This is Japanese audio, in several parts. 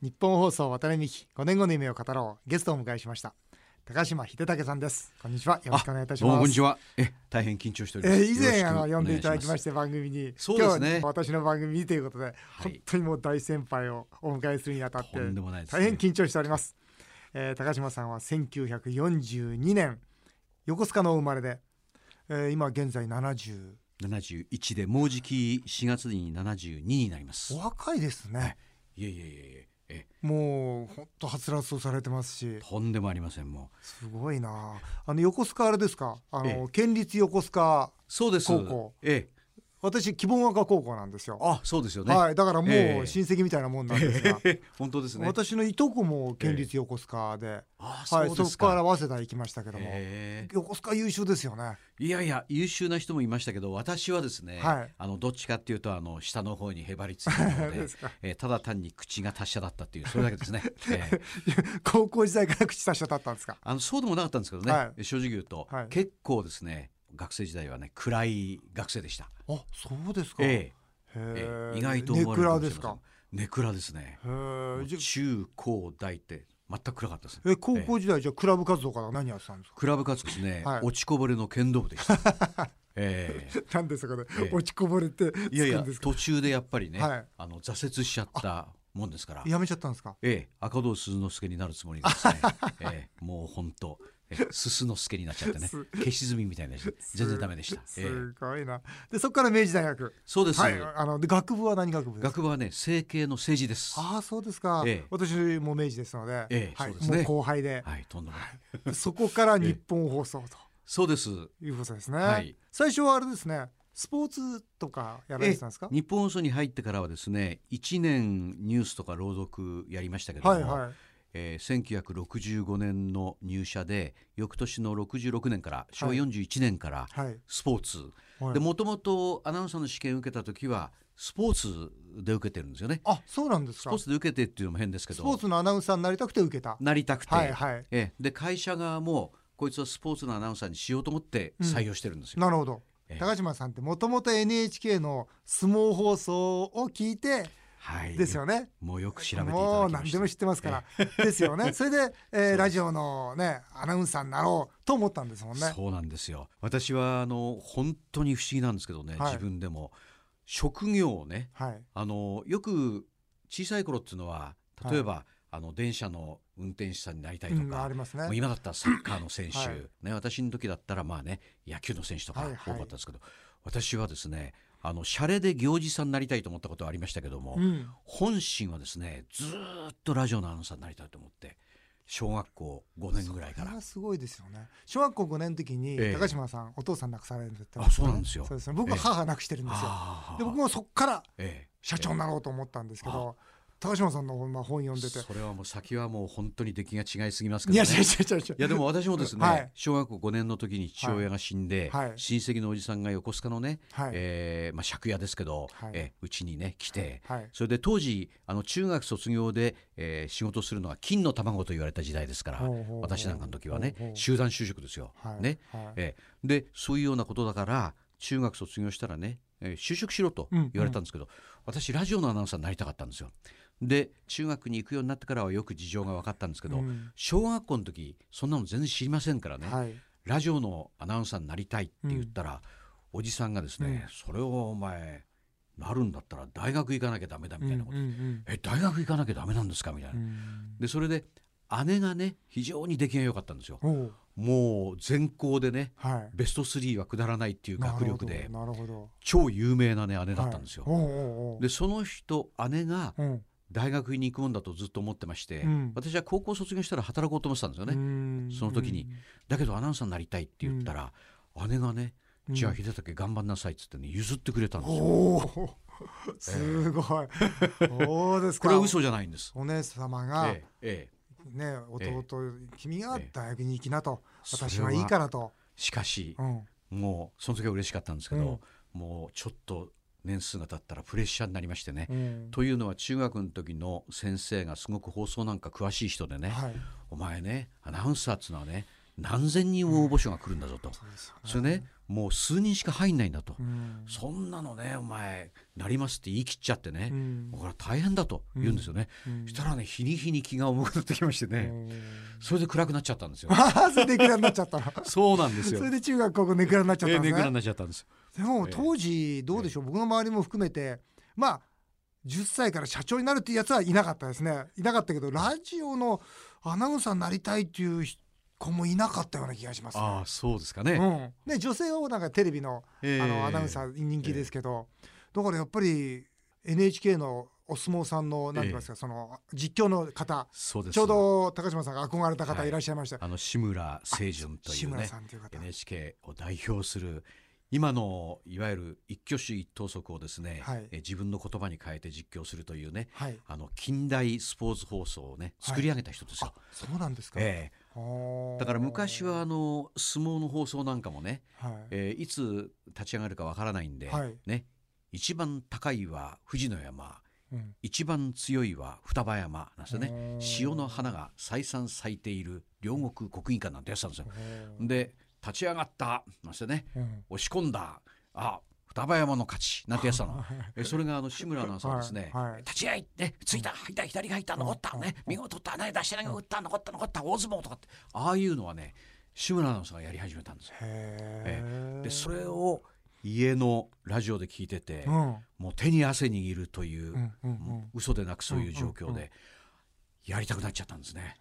日本放送渡辺美希5年後の夢を語ろう。ゲストをお迎えしました。高島秀武さんです。こんにちは。よろしくお願いいたします。こんにちは。え大変緊張しております。えー、以前あの呼んでいただきまして番組に。そうですね。今日は私の番組にということで、はい、本当にもう大先輩をお迎えするにあたって、ね、大変緊張しております、えー、高島さんは1942年横須賀の生まれで、えー、今現在70 71でもうじき4月に72になります。お若いですね、はい、いえいえいええもう本当はつらつとされてますし。とんでもありませんもう。すごいな。あの横須賀あれですか？あの県立横須賀そうです。高校。ええ私希望学科高校なんですよ。あそうですよね。はい。だからもう親戚みたいなもんなんですが、えー、本当ですね。私のいとこも県立横須賀で、えー、はい、そこから早稲田行きましたけども、え。ー、横須賀優秀ですよね。いやいや優秀な人もいましたけど私はですね、はい、あのどっちかっていうとあの下の方にへばりついたので えー、ただ単に口が達者だったっていうそれだけですね、えー、高校時代から口達者だったんですか？あのそうでもなかったんですけどね、はい、正直言うと、はい、結構ですね学生時代はね暗い学生でした。あそうですか、ええ。意外と思われるかもしれません。ネクラですね。中高大って全く暗かったです、え高校時代、じゃクラブ活動から何やってたんですか？クラブ活動ですね、はい、落ちこぼれの剣道部でした。えー、なんですかね、えー、落ちこぼれっていやいや途中でやっぱりね、はい、あの挫折しちゃったもんですから。やめちゃったんですか？ええ。赤道鈴之助になるつもりですね、ええ、もう本当すすのすけになっちゃってね。消し済みみたいな全然ダメでした。すごいな。でそこから明治大学。そうです、はい、あので学部は何学部学部はね政経の政治です。ああそうですか、ええ、私も明治ですので、ええはい、そうですね。後輩で。はいとんでもない。そこから日本放送と、そうです。いうことですね、はい、最初はあれですね。スポーツとかやられてたんですか？日本放送に入ってからはですね1年ニュースとか朗読やりましたけども、はいはいえー、1965年の入社で翌年の66年から昭和41年からスポーツ、はい、でもともとアナウンサーの試験を受けた時はスポーツで受けてるんですよね。あそうなんですか。スポーツで受けてっていうのも変ですけど。スポーツのアナウンサーになりたくて受けた。なりたくて、はいはい、えで会社側もこいつはスポーツのアナウンサーにしようと思って採用してるんですよ。うん、なるほど。高島さんってもともと NHK の相撲放送を聞いてはい、ですよね。もうよく調べてもう何でも知ってますから。ですよね。それで、えー、ラジオのねアナウンサーになろうと思ったんですもんね。そうなんですよ。私はあの本当に不思議なんですけどね、はい、自分でも。職業をね、はい、あのよく小さい頃っていうのは例えば、はい、あの電車の運転手さんになりたいとか、うんね、今だったらサッカーの選手、ね私の時だったらまあね野球の選手とか多かったんですけど、私はですねあのシャレで行司さんになりたいと思ったことはありましたけども、うん、本心はですねずっとラジオのアナウンサーになりたいと思って小学校5年ぐらいから。すごいですよね。小学校5年の時に、高島さん、お父さん亡くされるってあ、そうなんですよ。そうですね。僕は母亡くしてるんですよ。で、僕もそっから社長になろうと思ったんですけど、高島さんのまあ本読んでて。それはもう先はもう本当に出来が違いすぎますけど、ね、いやでも私もですね、はい、小学校5年の時に父親が死んで、はい、親戚のおじさんが横須賀のね、はい、えー、まあ、借家ですけどうち、えー、にね来て、はい、それで当時あの中学卒業で、えー、仕事するのは金の卵と言われた時代ですから私なんかの時はね集団就職ですよ。ね。えー、でそういうようなことだから中学卒業したらね、えー、就職しろと言われたんですけど、うんうん、私ラジオのアナウンサーになりたかったんですよ。で中学に行くようになってからはよく事情が分かったんですけど、うん、小学校の時そんなの全然知りませんからね、はい、ラジオのアナウンサーになりたいって言ったら、うん、おじさんがですね、それをお前なるんだったら大学行かなきゃダメだみたいなこと、うんうんうん、え大学行かなきゃダメなんですか？みたいな、でそれで姉がね非常に出来が良かったんですよ。もう全校でね、はい、ベスト3は下らないっていう学力で超有名なね姉だったんですよ。はい、でその人姉が大学に行くもんだとずっと思ってまして、うん、私は高校卒業したら働こうと思ってたんですよね。その時に。だけどアナウンサーになりたいって言ったら、姉がね「じゃあ秀武頑張んなさい」っつってね譲ってくれたんですよ。すごい、そうですか。これは嘘じゃないんです。お姉様が、ええね弟、君が大学に行きなと、私はいいからと。しかし、もうその時は嬉しかったんですけど、もうちょっと年数が経ったらプレッシャーになりましてね、うん、というのは中学の時の先生がすごく放送なんか詳しい人でね、はい、お前ねアナウンサーっつうのはね何千人応募書が来るんだぞと、うん、それねもう数人しか入んないんだと、うん、そんなのねお前なりますって言い切っちゃってね、うん、これ大変だと言うんですよね、うん、したらね日に日に気が重くなってきましてね、それで暗くなっちゃったんですよ。それで暗くなっちゃったそうなんですよ。それで中学高校ネクラになっちゃったんですね、えー、ネクラになっちゃったんですでも当時どうでしょう、えー、僕の周りも含めて。まあ10歳から社長になるっていうやつはいなかったですね。いなかったけどラジオのアナウンサーになりたいっていう子もいなかったような気がします、ね、あそうですかね。うん、で女性はなんかテレビの,、あのアナウンサー人気ですけど、だからやっぱり NHK のお相撲さんの何て言いますか、その実況の方。そうです。ちょうど高島さんが憧れた方いらっしゃいました、あの志村清純というねいう NHK を代表する今のいわゆる一挙手一投足をですね、はい、え自分の言葉に変えて実況するというね、はい、あの近代スポーツ放送をね作り上げた人ですよ。はい、そうなんですか、えー、だから昔はあの相撲の放送なんかもね、はい。えー、いつ立ち上がるかわからないんで、ね、一番高いは富士の山、うん、一番強いは双葉山なんですよね。潮の花が再三咲いている両国国技館なんてやってたんですよ。で立ち上がったましてね、うん、押し込んだあ双葉山の勝ちなんてやつたの えそれがあの志村アナウンサーですね、はいはい、立ち合いねついた入った左が入った残ったね。見事取ったね出し投げ打った残った残った大相撲とかって。ああいうのはね志村アナウンサーがやり始めたんですよ。えでそれを家のラジオで聞いてて、うん、もう手に汗握るという、うんうん、嘘でなくそういう状況でやりたくなっちゃったんですね。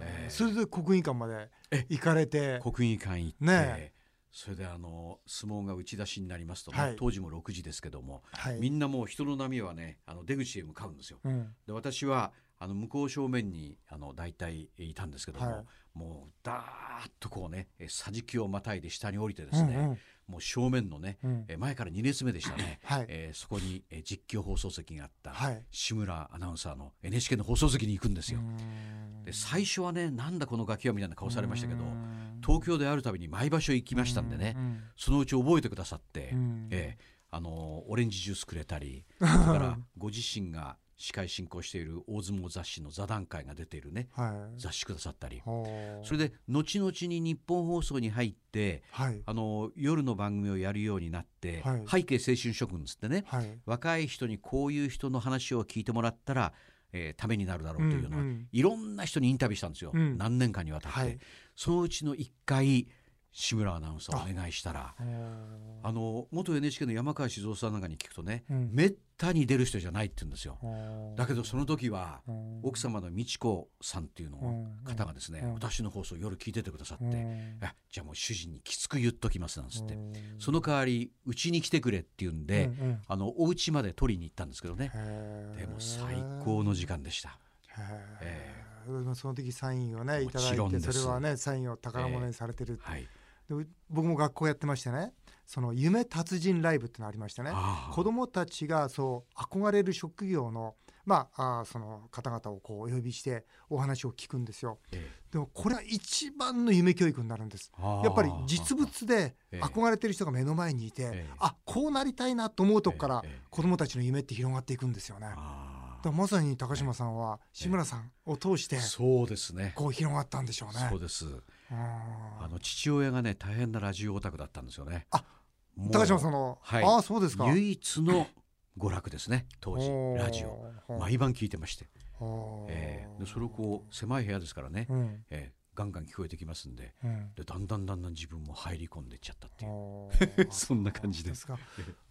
えー、それで国技館まで行かれて。国技館行って、ね、それであの相撲が打ち出しになりますとね、はい、当時も6時ですけども、はい、みんなもう人の波はねあの出口へ向かうんですよ。うん、で私はあの向こう正面にあの大体いたんですけども、はい、もうダーッとこうね桟敷をまたいで下に降りてですね、うんうん。もう正面のね、うん、前から2列目でしたね、はい、えー、そこに、え実況放送席があった、はい、志村アナウンサーの NHK の放送席に行くんですよ。で最初はねなんだこのガキはみたいな顔されましたけど東京であるたびに毎場所行きましたんでねそのうち覚えてくださって、えー、あのオレンジジュースくれたり それからご自身が司会進行している大相撲雑誌の座談会が出ているね、はい、雑誌くださったり。それで後々に日本放送に入って、はい、あの夜の番組をやるようになって、はい、背景青春諸君つってね、若い人にこういう人の話を聞いてもらったらえー、ためになるだろうというのは、うんうん、いろんな人にインタビューしたんですよ、うん、何年間にわたって、はい、そのうちの1回志村アナウンサーお願いしたら。あの元 NHK の山川静夫さんなんかに聞くとね、うん、めったに出る人じゃないって言うんですよ。だけどその時は奥様の美智子さんっていうの方がですね私の放送夜聞いててくださってじゃあもう主人にきつく言っときますなんつって。その代わりうちに来てくれって言うんで、うんうん、あのお家まで取りに行ったんですけどね。でも最高の時間でした。えー、その時サインをねいただいてそれはねサインを宝物にされてる、えーはい。で僕も学校やってましてねその夢達人ライブってのありましてね子どもたちがそう憧れる職業のまあ、あその方々をこうお呼びしてお話を聞くんですよ、ええ、でもこれは一番の夢教育になるんです。やっぱり実物で憧れてる人が目の前にいて、え、あこうなりたいなと思うとこから子どもたちの夢って広がっていくんですよね。だまさに高島さんは志村さんを通してそうですね。こう広がったんでしょうね。そうですあの父親がね大変なラジオオタクだったんですよね。あ高島さんの、はい、あそうですか。唯一の娯楽ですね当時ラジオ。毎晩聞いてまして、えー、でそれをこう狭い部屋ですからね、うん、えーガンガン聞こえてきますんで。うん、でだんだんだんだん自分も入り込んでっちゃったっていう。そんな感じですか。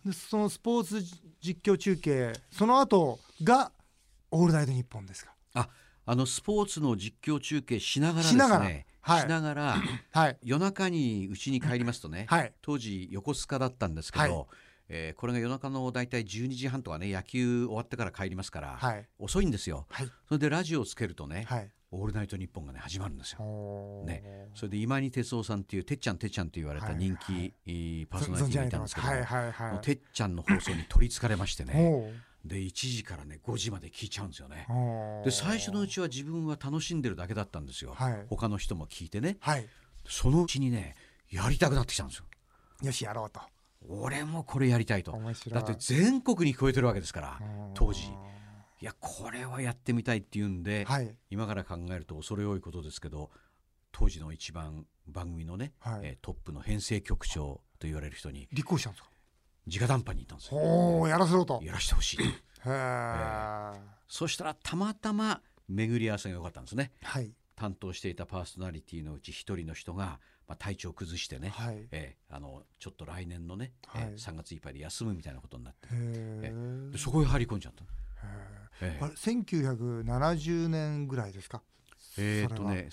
でそのスポーツ実況中継その後が「オールナイトニッポン」ですか？ああのスポーツの実況中継しながらですねはい、しながら、はい、夜中にうちに帰りますとね、はい、当時横須賀だったんですけど、はい、えー、これが夜中の大体12時半とかね野球終わってから帰りますから、はい、遅いんですよ、はい、それでラジオをつけるとね、はい。オールナイトニッポンがね始まるんですよ。ね、それで今に哲夫さんっていうてっちゃんてっちゃんと言われた人気、パーソナリティがいたんですけど、はいはいはい、てっちゃんの放送に取りつかれましてね。で1時からね5時まで聞いちゃうんですよね。で最初のうちは自分は楽しんでるだけだったんですよ。はい、他の人も聞いてね、はい、そのうちにねやりたくなってきたんですよ。よしやろうと。俺もこれやりたいと。だって全国に聞こえてるわけですから当時。いやこれはやってみたいっていうんで、はい、今から考えると恐れ多いことですけど当時の一番番組のね、はい、えー、トップの編成局長と言われる人に立候補したんですか？直談判に行ったんですよ。おやらせろと。やらせてほしい。と。へえ。ー、そしたらたまたま巡り合わせが良かったんですね。はい、担当していたパーソナリティのうち一人の人が、まあ、体調を崩してね、はい、えー、あのちょっと来年のね、はい、えー、3月いっぱいで休むみたいなことになって、えー、そこへ入り込んじゃった。えー、あれ1970年ぐらいですか？えっ、ー、とね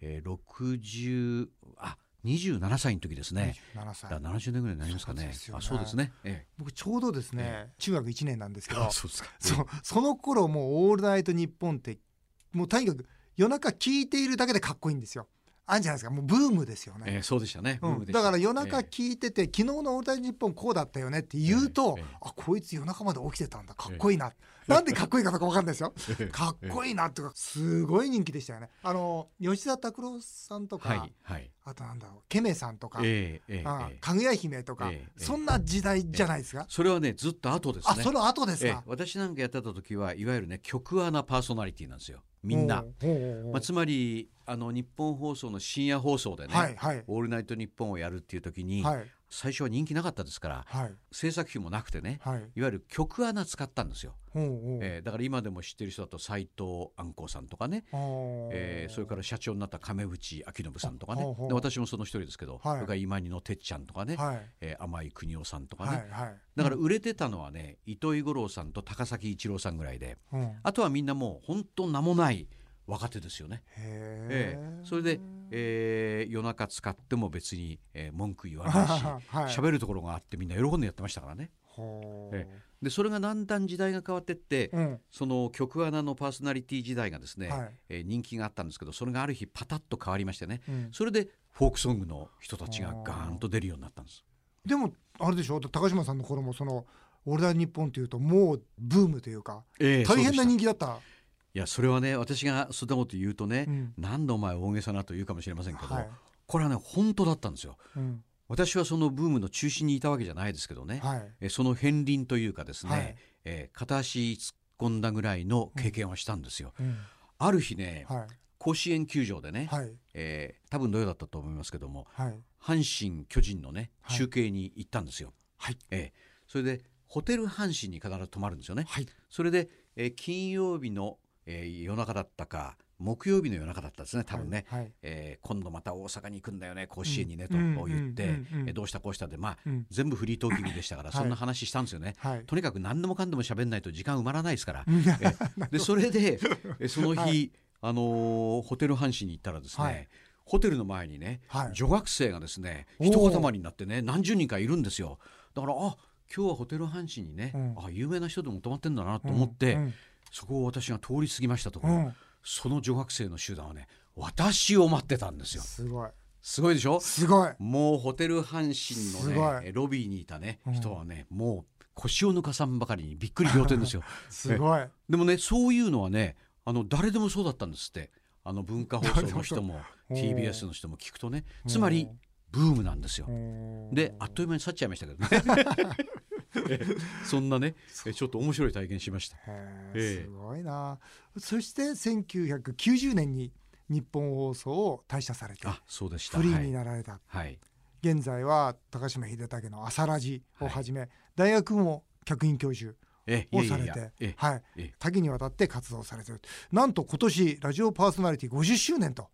1960あ27歳の時ですね。27歳。だ70年ぐらいになりますかね。そう、ね、あそうですね、ええ。僕ちょうどですね、ええ、中学1年なんですけど、そうですか。そその頃もうオールナイトニッポンってもうとにかく夜中聞いているだけでかっこいいんですよ。あるんじゃないですか。もうブームですよね、えー、そうでしたね、うん、だから夜中聞いてて、えー、昨日の「オールナイトニッポン」こうだったよねって言うと、えー、あこいつ夜中まで起きてたんだ。かっこいいな、なんでかっこいいかとか分かんないですよ。かっこいいなっていうかすごい人気でしたよね。あの吉田拓郎さんとか、はいはい、あとなんだろうケメさんとか、えーえー、かぐや姫とか、そんな時代じゃないですか、それはねずっと後ですね。あその後ですか、私なんかやってた時はいわゆるね曲穴パーソナリティなんですよみんな、まあ、つまりあの日本放送の深夜放送でね「はいはい、オールナイトニッポン」をやるっていう時に、はい、最初は人気なかったですから、はい、制作費もなくてね、はい、いわゆる曲穴使ったんですよ、えー、だから今でも知ってる人だと斎藤安光さんとかね、えー、それから社長になった亀渕明信さんとかねで私もその一人ですけど、はい、それから今にのてっちゃんとかね、はい。えー、甘井邦夫さんとかね、はいはい、だから売れてたのはね糸井五郎さんと高崎一郎さんぐらいで、うん、あとはみんなもう本当名もない若手ですよね。ええ、それで、えー、夜中使っても別に、えー、文句言わないし喋、はい、るところがあってみんな喜んでやってましたからね。ええ、でそれがだんだん時代が変わってって、うん、その曲穴のパーソナリティ時代がですね、はい、えー、人気があったんですけどそれがある日パタッと変わりましてね、うん、それでフォークソングの人たちがガーンと出るようになったんです。でもあれでしょ？高島さんの頃もその「オールナイトニッポン」というともうブームというか、えー、大変な人気だった。いやそれはね私がそんなこと言うとね、うん、何度お前大げさなと言うかもしれませんけど、はい、これはね本当だったんですよ。うん。私はそのブームの中心にいたわけじゃないですけどね、はい、えその片鱗というかですね、はい、えー、片足突っ込んだぐらいの経験はしたんですよ。うん、ある日ね、はい、甲子園球場でね、はい、えー、多分土曜だったと思いますけども、はい、阪神・巨人のね中継に行ったんですよ。はい。えー、それでホテル阪神に必ず泊まるんですよね。はい、それで、えー、金曜日のえー、夜中だったか木曜日の夜中だったですね多分ね、はい。はい、えー、今度また大阪に行くんだよね甲子園にね、と言って、えどうしたこうしたでまあ、うん、全部フリートーキングでしたからそんな話したんですよね、はい、とにかく何でもかんでも喋んないと時間埋まらないですから、え でそれでえその日、あのー、ホテル阪神に行ったらですね、ホテルの前にね、女学生がですね一塊になってね何十人かいるんですよ。だからあ今日はホテル阪神にね、うん、あ有名な人でも泊まってんだなと思って、うんうんそこを私が通り過ぎましたところ、うん、その女学生の集団はね私を待ってたんですよ。すごい。すごいでしょ？すごい。もうホテル阪神のねロビーにいたね、人はねもう腰を抜かさんばかりにびっくり仰天ですよ。すごい。でもねそういうのはねあの誰でもそうだったんですって。あの文化放送の人も TBS の人も聞くとね。つまりブームなんですよ。であっという間に去っちゃいましたけどね。そんなねちょっと面白い体験しました。すごいな。そして1990年に日本放送を退社されてあそうでした。フリーになられた。はい、現在は高島秀武の「朝ラジ」をはじめ、はい、大学も客員教授をされてはい。多岐にわたって活動されてる。なんと今年ラジオパーソナリティ50周年と。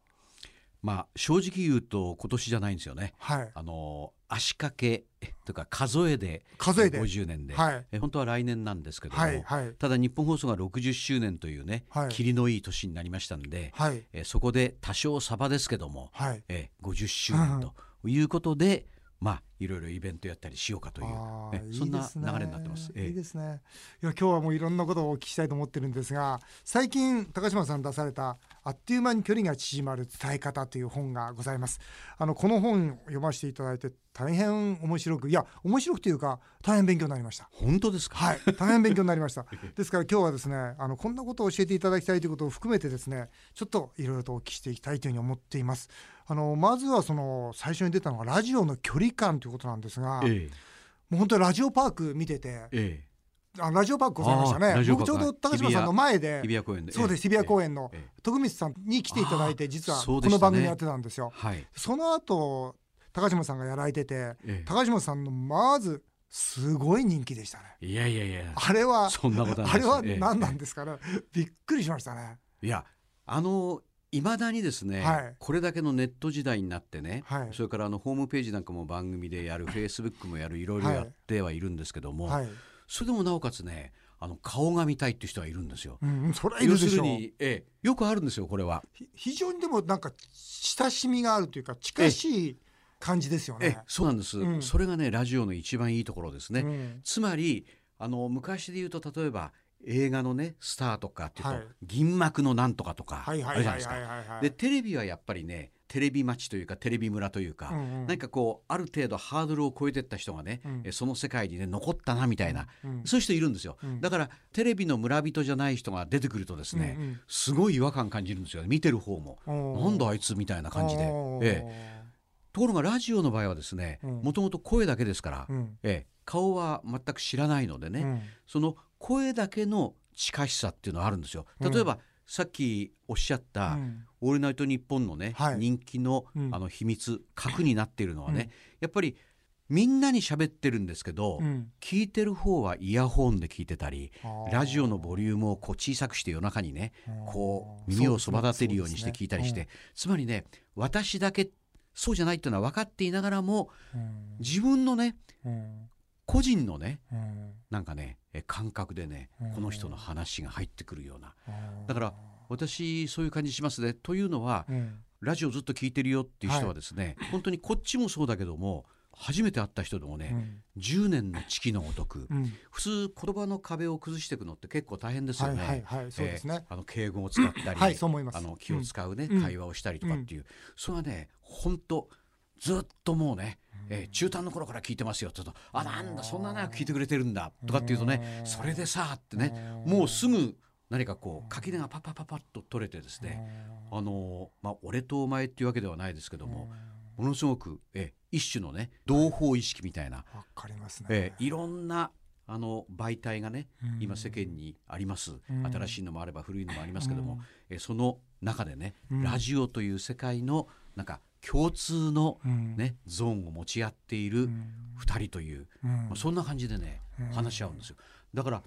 まあ正直言うと今年じゃないんですよね。はい、あの足掛けとか数えで数えで。50年で、はい、え本当は来年なんですけども、はいはい、ただ日本放送が60周年というね、はい、霧のいい年になりましたんで、はい、えそこで多少サバですけども、はい、え50周年ということで、まあいろいろイベントやったりしようかという、そんな流れになってます。いいですね。いや今日はもういろんなことをお聞きしたいと思ってるんですが、最近高島さん出されたあっという間に距離が縮まる伝え方という本がございます。あのこの本読ませていただいて大変面白くいや面白くというか大変勉強になりました。本当ですか？はい、大変勉強になりました。ですから今日はですねあのこんなことを教えていただきたいということを含めてですねちょっといろいろとお聞きしていきたいというふうに思っています。あのまずはその最初に出たのがラジオの距離感ということなんですが、ええ、もう本当にラジオパーク見てて、ええ、あラジオパークございましたね。僕ちょうど高島さんの前で日比谷公園でそうです日比谷公園の徳光さんに来ていただいて実はこの番組やってたんですよ。そ、ねその後高島さんがやられてて、高島さんのまずすごい人気でしたね。いやいやいや。あれはそんなことあれは何なんですかね、びっくりしましたね。いやあのいまだにですね、はい、これだけのネット時代になってね、はい、それからあのホームページなんかも番組でやるフェイスブックもやるいろいろやってはいるんですけども、はい、それでもなおかつねあの顔が見たいっていう人はいるんですよ。うん、それ要するに、ええ、よくあるんですよこれは。非常にでもなんか親しみがあるというか近しい感じですよね。そうなんです、うん、それがねラジオの一番いいところですね。うん、つまりあの昔で言うと例えば映画のねスターとかっていうと、はい、銀幕のなんとかとかあるじゃないですか。でテレビはやっぱりねテレビ町というかテレビ村というか、うんうん、なんかこうある程度ハードルを超えてった人がね、うん、その世界にね残ったなみたいな、うん、そういう人いるんですよ、うん、だからテレビの村人じゃない人が出てくるとですね、うんうん、すごい違和感感じるんですよ見てる方も。なんだあいつみたいな感じで。ええ。ところがラジオの場合はですねもともと声だけですから、ええ、顔は全く知らないのでね、その声だけの近しさっていうのはあるんですよ。例えば、うん、さっきおっしゃった「オールナイトニッポン」のね、はい、人気の,、あの秘密核になっているのはね、やっぱりみんなに喋ってるんですけど、うん、聞いてる方はイヤホンで聞いてたりラジオのボリュームをこう小さくして夜中にねこう耳をそば立てるようにして聞いたりして、ねね。うん、つまりね私だけそうじゃないっていうのは分かっていながらも、うん、自分のね、個人のね、うん、なんかね感覚でね、この人の話が入ってくるような、だから私そういう感じしますね。というのは、ラジオずっと聞いてるよっていう人はですね、はい、本当にこっちもそうだけども初めて会った人でもね、うん、10年の月のごとく、うん、普通言葉の壁を崩していくのって結構大変ですよね。はいはいはい、そうですね。あの敬語を使ったり、うあの気を使うね、うん、会話をしたりとかっていう、それはね本当ずっともうね、えー、中短の頃から聞いてますよ。って言うと「あなんだそんな長く聞いてくれてるんだ」とかっていうとね「それでさ」ってねもうすぐ何かこう垣根がパッパッパッパッと取れてですねあのまあ俺とお前っていうわけではないですけどもものすごく、えー、一種のね同胞意識みたいな、わかりますね、えー、いろんなあの媒体がね、今世間にあります、新しいのもあれば古いのもありますけども、えー、その中でね、ラジオという世界のなんか共通のね、うん、ゾーンを持ち合っている2人という、うん、まあ、そんな感じでね、うん、話し合うんですよ。だから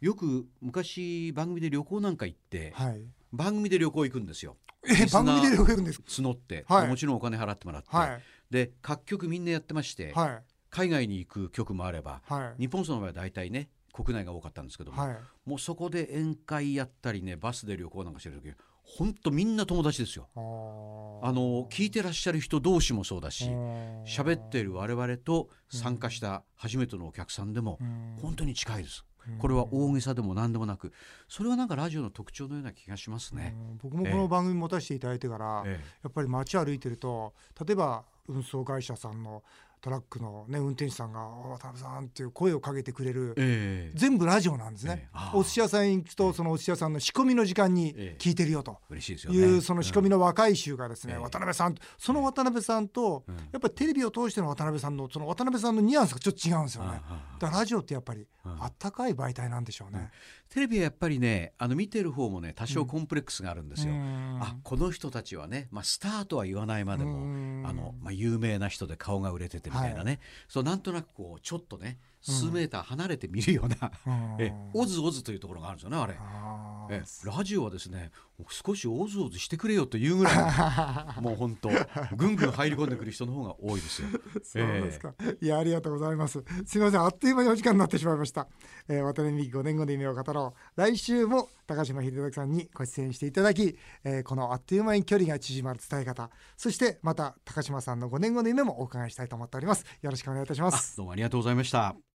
よく昔番組で旅行なんか行って、はい、番組で旅行行くんですよ。え番組で旅行行くんです募って、はい、もちろんお金払ってもらって、はい、で各局みんなやってまして、海外に行く局もあれば、日本その場合は大体ね国内が多かったんですけども、もうそこで宴会やったりねバスで旅行なんかしてる時本当みんな友達ですよ。あの聞いてらっしゃる人同士もそうだし喋っている我々と参加した初めてのお客さんでも本当に近いです。これは大げさでも何でもなくそれはなんかラジオの特徴のような気がしますね。僕もこの番組持たせていただいてから、ええ、やっぱり街歩いてると例えば運送会社さんのトラックの、ね、運転手さんが「渡辺さん」っていう声をかけてくれる、えー、全部ラジオなんですね、えー、お寿司屋さんに行くとそのお寿司屋さんの仕込みの時間に聞いてるよと。いうその仕込みの若い衆がですね、うん、渡辺さんその渡辺さんと、やっぱりテレビを通しての渡辺さんのその渡辺さんのニュアンスがちょっと違うんですよね。だからラジオってやっぱりあったかい媒体なんでしょうね。テレビはやっぱりねあの見てる方もね多少コンプレックスがあるんですよ。うん、あこの人たちはね、まあ、スターとは言わないまでもあの、まあ、有名な人で顔が売れててみたいなね、はい、そうなんとなくこうちょっとね数メーター離れて見るような、うん、えオズオズというところがあるんですよねあれえラジオはですね少しオズオズしてくれよというぐらい もう本当ぐんぐん入り込んでくる人の方が多いですよ。そうですか、えー、いやありがとうございます。すみませんあっという間にお時間になってしまいました、えー、渡辺美希5年後の夢を語ろう。来週も高島秀明さんにご出演していただき、えー、このあっという間に距離が縮まる伝え方。そしてまた高島さんの5年後の夢もお伺いしたいと思っております。よろしくお願いいたします。どうもありがとうございました